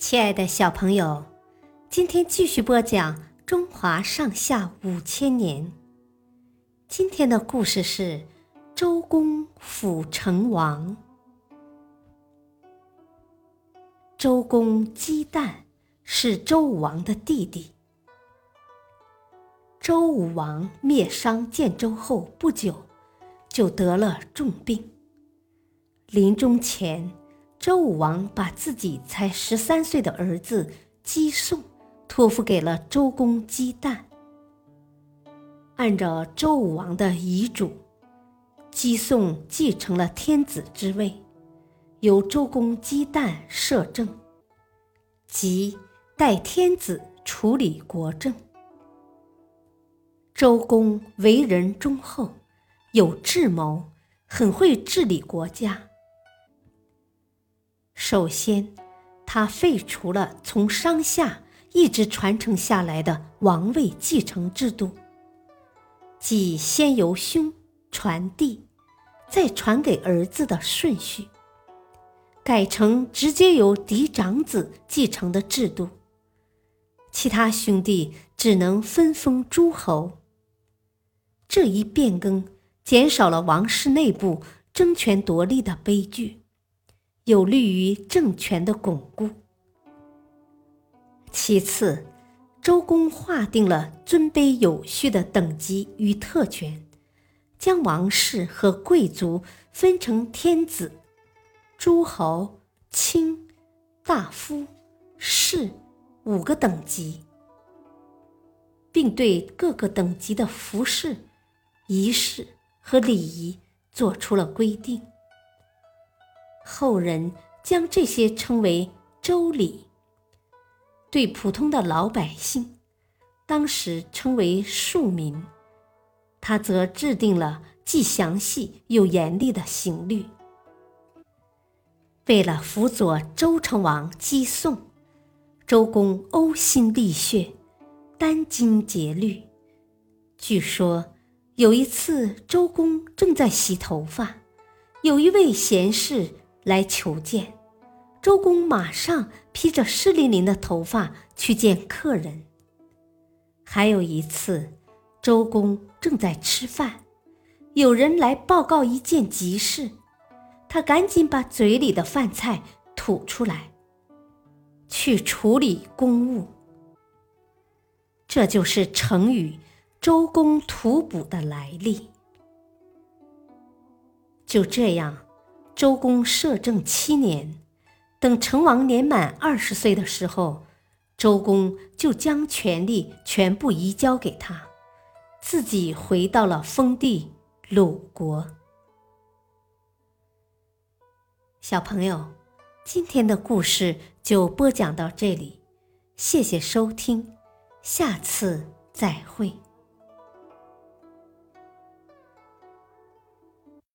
亲爱的小朋友，今天继续播讲中华上下五千年。今天的故事是周公辅成王。周公姬旦是周武王的弟弟。周武王灭商建周后不久，就得了重病。临终前。周武王把自己才十三岁的儿子姬宋托付给了周公姬旦。按照周武王的遗嘱，姬宋继承了天子之位，由周公姬旦摄政，即代天子处理国政。周公为人忠厚，有智谋，很会治理国家。首先，他废除了从商夏一直传承下来的王位继承制度，即先由兄传弟，再传给儿子的顺序，改成直接由嫡长子继承的制度。其他兄弟只能分封诸侯。这一变更减少了王室内部争权夺利的悲剧。有利于政权的巩固。其次，周公划定了尊卑有序的等级与特权，将王室和贵族分成天子、诸侯、卿、大夫、士五个等级，并对各个等级的服饰、仪式和礼仪做出了规定。后人将这些称为周礼，对普通的老百姓，当时称为庶民，他则制定了既详细又严厉的刑律。为了辅佐周成王姬宋，周公呕心沥血，殚精竭虑。据说有一次，周公正在洗头发，有一位贤士。来求见，周公马上披着湿淋淋的头发去见客人。还有一次，周公正在吃饭，有人来报告一件急事，他赶紧把嘴里的饭菜吐出来，去处理公务。这就是成语“周公吐哺”的来历。就这样。周公摄政七年，等成王年满二十岁的时候，周公就将权力全部移交给他，自己回到了封地鲁国。小朋友，今天的故事就播讲到这里，谢谢收听，下次再会。